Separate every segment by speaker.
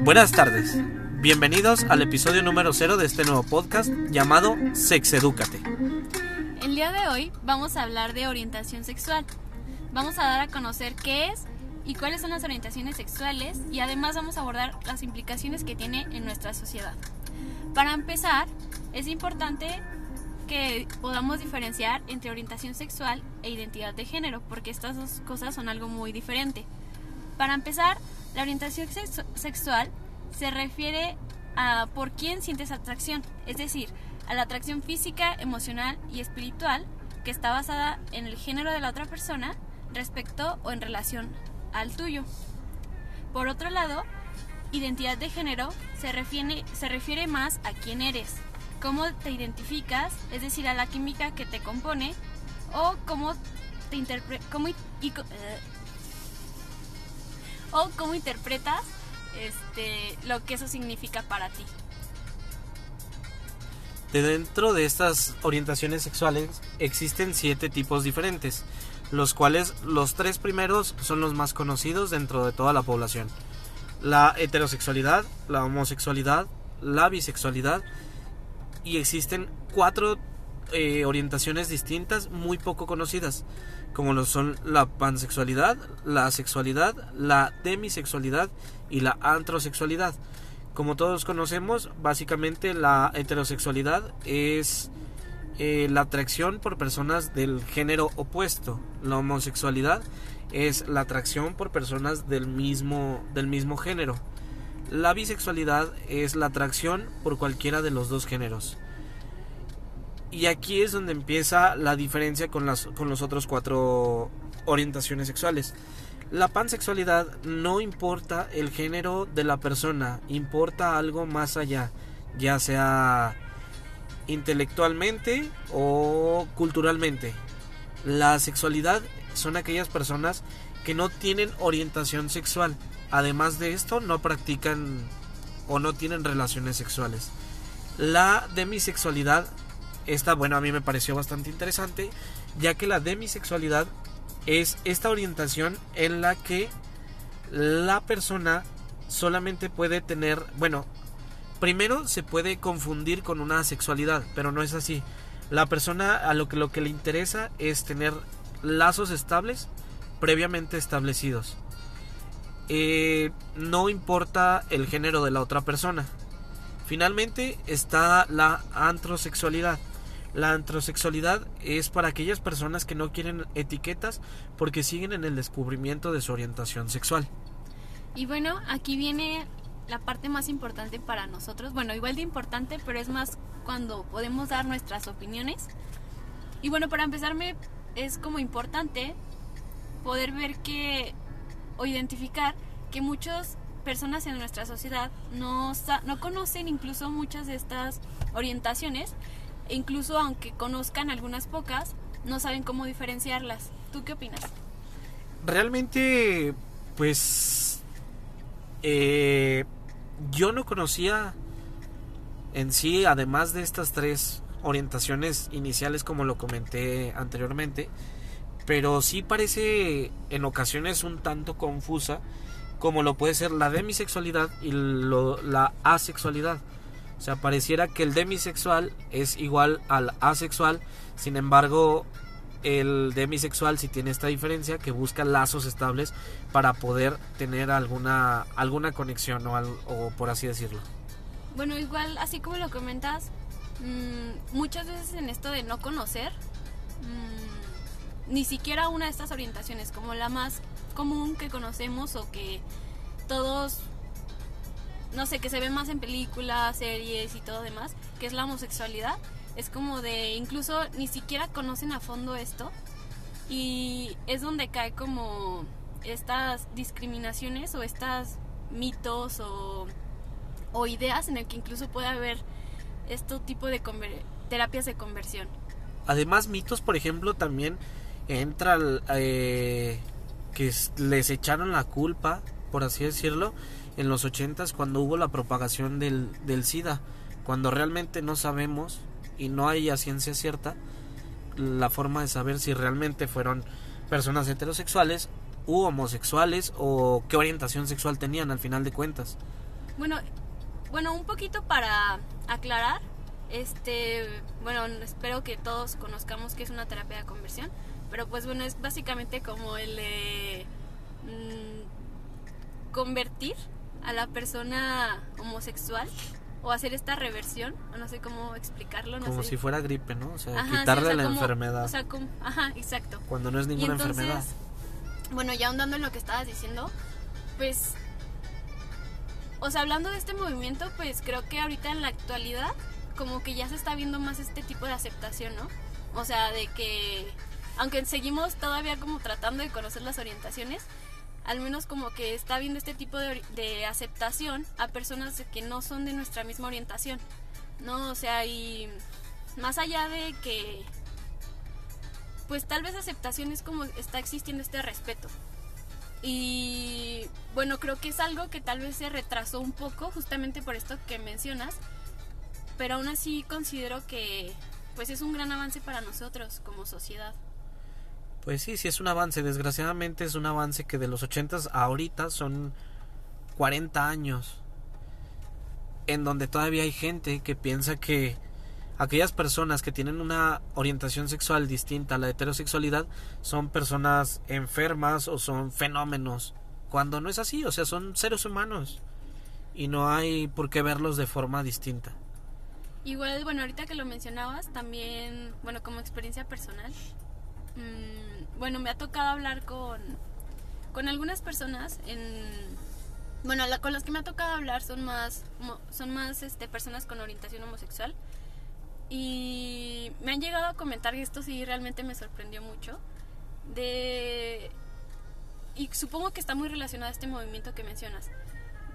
Speaker 1: Buenas tardes, bienvenidos al episodio número 0 de este nuevo podcast llamado Sexedúcate.
Speaker 2: El día de hoy vamos a hablar de orientación sexual. Vamos a dar a conocer qué es y cuáles son las orientaciones sexuales y además vamos a abordar las implicaciones que tiene en nuestra sociedad. Para empezar, es importante que podamos diferenciar entre orientación sexual e identidad de género, porque estas dos cosas son algo muy diferente. Para empezar, la orientación sexual se refiere a por quién sientes atracción, es decir, a la atracción física, emocional y espiritual que está basada en el género de la otra persona respecto o en relación al tuyo. Por otro lado, identidad de género se refiere, más a quién eres, cómo te identificas, es decir, a la química que te compone, o cómo te interpretas, eh, o cómo interpretas este, lo que eso significa para ti.
Speaker 1: De dentro de estas orientaciones sexuales existen siete tipos diferentes, los cuales los tres primeros son los más conocidos dentro de toda la población. La heterosexualidad, la homosexualidad, la bisexualidad y existen cuatro eh, orientaciones distintas muy poco conocidas, como lo son la pansexualidad, la sexualidad, la demisexualidad y la antrosexualidad. Como todos conocemos, básicamente la heterosexualidad es eh, la atracción por personas del género opuesto. La homosexualidad es la atracción por personas del mismo, del mismo género. La bisexualidad es la atracción por cualquiera de los dos géneros. Y aquí es donde empieza la diferencia con, las, con los otros cuatro orientaciones sexuales. La pansexualidad no importa el género de la persona, importa algo más allá, ya sea intelectualmente o culturalmente. La sexualidad son aquellas personas que no tienen orientación sexual, Además de esto, no practican o no tienen relaciones sexuales. La demisexualidad, esta, bueno, a mí me pareció bastante interesante, ya que la demisexualidad es esta orientación en la que la persona solamente puede tener, bueno, primero se puede confundir con una sexualidad, pero no es así. La persona a lo que lo que le interesa es tener lazos estables previamente establecidos. Eh, no importa el género de la otra persona. Finalmente está la antrosexualidad. La antrosexualidad es para aquellas personas que no quieren etiquetas porque siguen en el descubrimiento de su orientación sexual.
Speaker 2: Y bueno, aquí viene la parte más importante para nosotros. Bueno, igual de importante, pero es más cuando podemos dar nuestras opiniones. Y bueno, para empezarme es como importante poder ver que o identificar que muchas personas en nuestra sociedad no, no conocen incluso muchas de estas orientaciones incluso aunque conozcan algunas pocas, no saben cómo diferenciarlas. ¿Tú qué opinas?
Speaker 1: Realmente, pues, eh, yo no conocía en sí, además de estas tres orientaciones iniciales como lo comenté anteriormente, pero sí parece en ocasiones un tanto confusa como lo puede ser la demisexualidad y la asexualidad. O sea, pareciera que el demisexual es igual al asexual, sin embargo, el demisexual sí tiene esta diferencia que busca lazos estables para poder tener alguna alguna conexión o, o por así decirlo.
Speaker 2: Bueno, igual así como lo comentas, mmm, muchas veces en esto de no conocer, mmm, ni siquiera una de estas orientaciones, como la más común que conocemos o que todos, no sé, que se ve más en películas, series y todo demás, que es la homosexualidad. Es como de, incluso ni siquiera conocen a fondo esto y es donde cae como estas discriminaciones o estas mitos o, o ideas en el que incluso puede haber este tipo de terapias de conversión.
Speaker 1: Además, mitos, por ejemplo, también entra eh, que les echaron la culpa, por así decirlo, en los ochentas cuando hubo la propagación del, del SIDA, cuando realmente no sabemos y no hay a ciencia cierta la forma de saber si realmente fueron personas heterosexuales u homosexuales o qué orientación sexual tenían al final de cuentas.
Speaker 2: Bueno, bueno, un poquito para aclarar, este, bueno, espero que todos conozcamos que es una terapia de conversión, pero pues bueno, es básicamente como el de mm, convertir a la persona homosexual o hacer esta reversión, o no sé cómo explicarlo. No
Speaker 1: como
Speaker 2: sé.
Speaker 1: si fuera gripe, ¿no? O sea, quitarle la enfermedad.
Speaker 2: O sea, como, ajá, exacto.
Speaker 1: Cuando no es ninguna
Speaker 2: entonces,
Speaker 1: enfermedad.
Speaker 2: Bueno, ya ahondando en lo que estabas diciendo, pues, o sea, hablando de este movimiento, pues creo que ahorita en la actualidad, como que ya se está viendo más este tipo de aceptación, ¿no? O sea, de que, aunque seguimos todavía como tratando de conocer las orientaciones, al menos como que está viendo este tipo de, aceptación a personas que no son de nuestra misma orientación, ¿no? O sea, y más allá de que, pues tal vez aceptación es como está existiendo este respeto. Y bueno, creo que es algo que tal vez se retrasó un poco justamente por esto que mencionas, pero aún así considero que pues es un gran avance para nosotros como sociedad.
Speaker 1: Pues sí, sí es un avance. Desgraciadamente es un avance que de los 80 a ahorita son 40 años. En donde todavía hay gente que piensa que aquellas personas que tienen una orientación sexual distinta a la heterosexualidad son personas enfermas o son fenómenos. Cuando no es así, o sea, son seres humanos. Y no hay por qué verlos de forma distinta.
Speaker 2: Igual, bueno, ahorita que lo mencionabas, también, bueno, como experiencia personal, mmm, bueno, me ha tocado hablar con, con algunas personas en... Bueno, la, con las que me ha tocado hablar son más, son más este, personas con orientación homosexual. Y me han llegado a comentar, y esto sí realmente me sorprendió mucho, de... Y supongo que está muy relacionado a este movimiento que mencionas,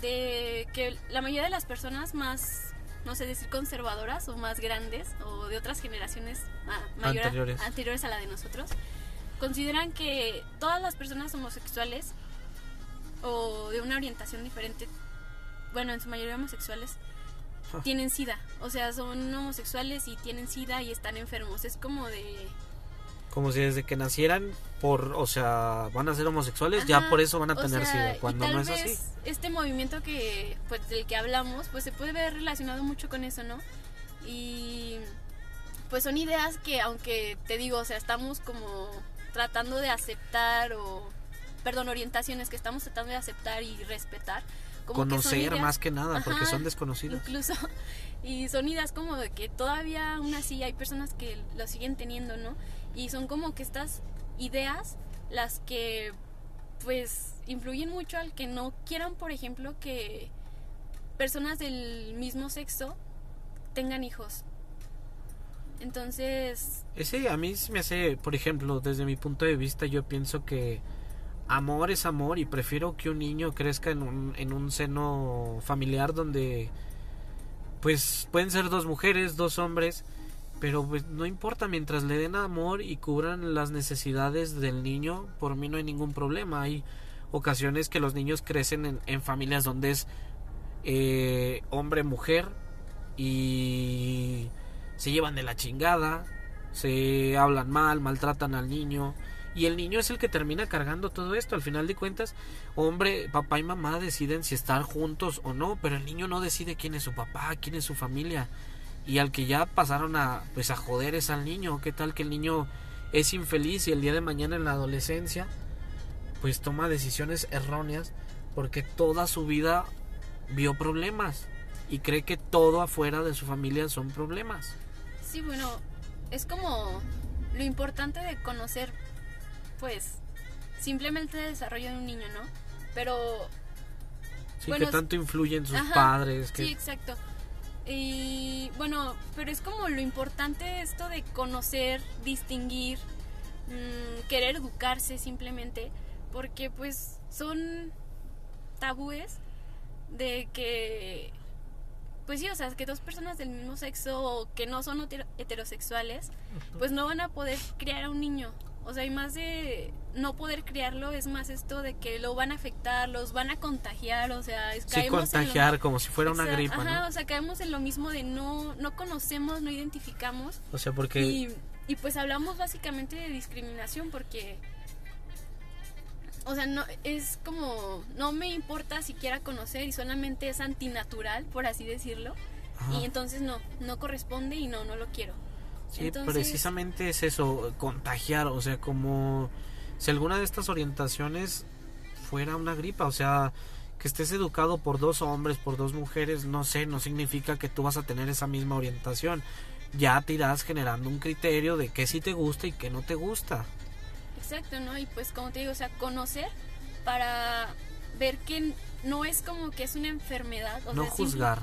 Speaker 2: de que la mayoría de las personas más no sé decir conservadoras o más grandes o de otras generaciones mayores
Speaker 1: anteriores.
Speaker 2: anteriores a la de nosotros consideran que todas las personas homosexuales o de una orientación diferente bueno en su mayoría homosexuales
Speaker 1: Ah.
Speaker 2: tienen sida o sea son homosexuales y tienen sida y están enfermos es como de
Speaker 1: Como si desde que nacieran, por, o sea, van a ser homosexuales,
Speaker 2: Ajá,
Speaker 1: ya por eso van a
Speaker 2: o
Speaker 1: tener
Speaker 2: sea,
Speaker 1: sida.
Speaker 2: y
Speaker 1: Cuando
Speaker 2: tal
Speaker 1: no es
Speaker 2: vez
Speaker 1: así.
Speaker 2: Este movimiento que, pues, del que hablamos, pues se puede ver relacionado mucho con eso, ¿no? Y pues son ideas que, aunque te digo, o sea, estamos como tratando de aceptar o, perdón, orientaciones que estamos tratando de aceptar y respetar. Como que son
Speaker 1: Conocer
Speaker 2: ideas-
Speaker 1: más que nada, porque son desconocidos.
Speaker 2: Incluso, y son ideas como de que todavía aún así hay personas que lo siguen teniendo, ¿no? Y son como que estas ideas las que pues influyen mucho al que no quieran, por ejemplo, que personas del mismo sexo tengan hijos. Entonces,
Speaker 1: Ese a mí se me hace, por ejemplo, desde mi punto de vista, yo pienso que amor es amor y prefiero que un niño crezca en un, en un seno familiar donde pues pueden ser dos mujeres, dos hombres, pero pues no importa mientras le den amor y cubran las necesidades del niño, por mí no hay ningún problema. Hay ocasiones que los niños crecen en, en familias donde es eh, hombre-mujer y se llevan de la chingada, se hablan mal, maltratan al niño y el niño es el que termina cargando todo esto. Al final de cuentas, hombre, papá y mamá deciden si estar juntos o no, pero el niño no decide quién es su papá, quién es su familia. Y al que ya pasaron a pues a joder es al niño, qué tal que el niño es infeliz y el día de mañana en la adolescencia pues toma decisiones erróneas porque toda su vida vio problemas y cree que todo afuera de su familia son problemas.
Speaker 2: sí, bueno, es como lo importante de conocer, pues, simplemente el desarrollo de un niño, ¿no? Pero
Speaker 1: Sí,
Speaker 2: Bueno,
Speaker 1: que tanto influyen sus
Speaker 2: Ajá,
Speaker 1: padres, que
Speaker 2: Sí, exacto. Y bueno, pero es como lo importante esto de conocer, distinguir, mm, querer educarse simplemente, porque pues son tabúes de que, pues sí, o sea, que dos personas del mismo sexo o que no son hetero- heterosexuales, pues no van a poder criar a un niño. O sea, y más de no poder criarlo, es más esto de que lo van a afectar, los van a contagiar, o sea, es,
Speaker 1: sí
Speaker 2: caemos en lo-
Speaker 1: contagiar como si fuera una
Speaker 2: Exacto,
Speaker 1: gripa,
Speaker 2: Ajá,
Speaker 1: ¿no?
Speaker 2: o sea, caemos en lo mismo de no, no conocemos, no identificamos.
Speaker 1: O sea, porque
Speaker 2: Y, y pues hablamos básicamente de discriminación porque o sea, no es como no me importa siquiera conocer y solamente es antinatural, por así decirlo. Y entonces no, no corresponde y no, no lo quiero.
Speaker 1: Sí, precisamente es eso, contagiar, o sea, como si alguna de estas orientaciones fuera una gripa, o sea, que estés educado por dos hombres, por dos mujeres, no sé, no significa que tú vas a tener esa misma orientación. Ya te irás generando un criterio de qué sí te gusta y qué no te gusta.
Speaker 2: Exacto, ¿no? Y pues como te digo, o sea, conocer para ver que no es como que es una enfermedad.
Speaker 1: no juzgar,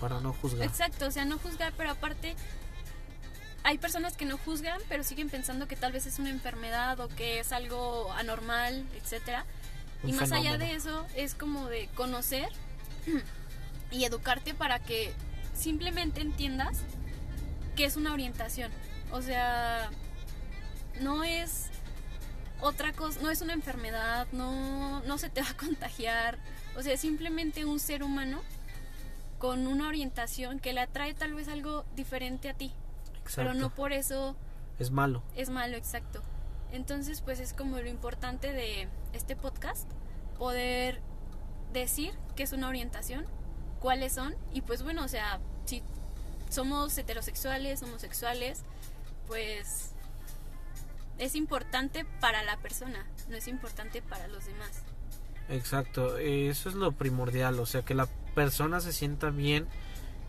Speaker 1: para no juzgar.
Speaker 2: Exacto, o sea, no juzgar, pero aparte hay personas que no juzgan, pero siguen pensando que tal vez es una enfermedad o que es algo anormal, etcétera y más allá de eso, es como de conocer y educarte para que simplemente entiendas que es una orientación. O sea, no es otra cosa, no es una enfermedad, no, no se te va a contagiar. O sea, es simplemente un ser humano con una orientación que le atrae tal vez algo diferente a ti. Pero no por eso...
Speaker 1: Es malo.
Speaker 2: Es malo, exacto. Entonces, pues es como lo importante de este podcast, poder decir qué es una orientación, cuáles son, y pues bueno, o sea, si somos heterosexuales, homosexuales, pues es importante para la persona, no es importante para los demás.
Speaker 1: Exacto, eso es lo primordial, o sea, que la persona se sienta bien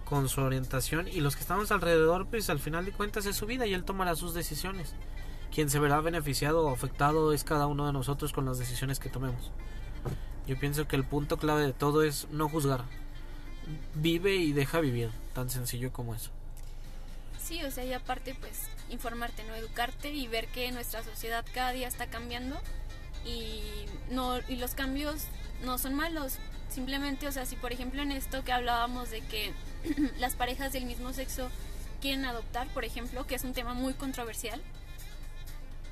Speaker 1: con su orientación y los que estamos alrededor, pues al final de cuentas es su vida y él tomará sus decisiones quien se verá beneficiado o afectado es cada uno de nosotros con las decisiones que tomemos. Yo pienso que el punto clave de todo es no juzgar. Vive y deja vivir, tan sencillo como eso.
Speaker 2: Sí, o sea, y aparte pues informarte, no educarte y ver que nuestra sociedad cada día está cambiando y no y los cambios no son malos. Simplemente, o sea, si por ejemplo en esto que hablábamos de que las parejas del mismo sexo quieren adoptar, por ejemplo, que es un tema muy controversial,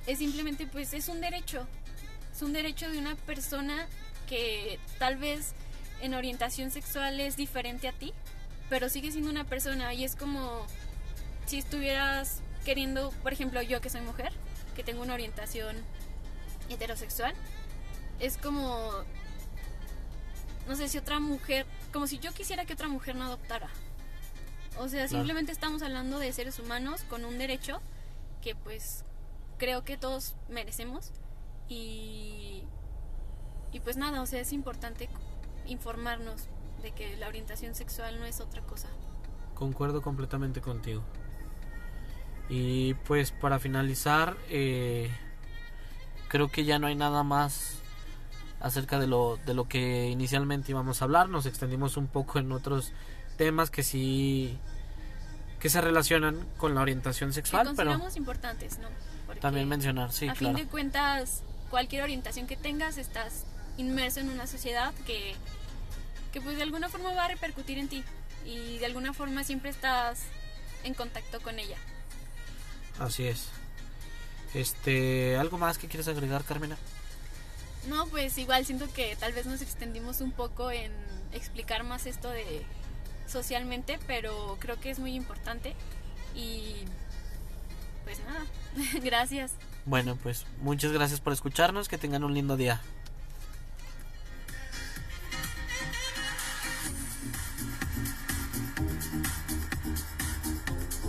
Speaker 2: es simplemente pues es un derecho, es un derecho de una persona que tal vez en orientación sexual es diferente a ti, pero sigue siendo una persona y es como si estuvieras queriendo, por ejemplo, yo que soy mujer, que tengo una orientación heterosexual, es como, no sé si otra mujer, como si yo quisiera que otra mujer no adoptara. O sea, simplemente estamos hablando de seres humanos con un derecho que pues creo que todos merecemos y, y pues nada, o sea, es importante informarnos de que la orientación sexual no es otra cosa.
Speaker 1: Concuerdo completamente contigo. Y pues para finalizar, eh, creo que ya no hay nada más acerca de lo, de lo que inicialmente íbamos a hablar. Nos extendimos un poco en otros temas que sí que se relacionan con la orientación sexual.
Speaker 2: Que
Speaker 1: pero
Speaker 2: importantes, ¿no?
Speaker 1: También mencionar, sí,
Speaker 2: a fin de cuentas, cualquier orientación que tengas, estás inmerso en una sociedad que, que pues de alguna forma va a repercutir en ti y de alguna forma siempre estás en contacto con ella.
Speaker 1: Así es. Este, ¿algo más que quieres agregar, Carmena?
Speaker 2: No, pues igual siento que tal vez nos extendimos un poco en explicar más esto de socialmente, pero creo que es muy importante y pues nada, gracias.
Speaker 1: Bueno, pues muchas gracias por escucharnos, que tengan un lindo día.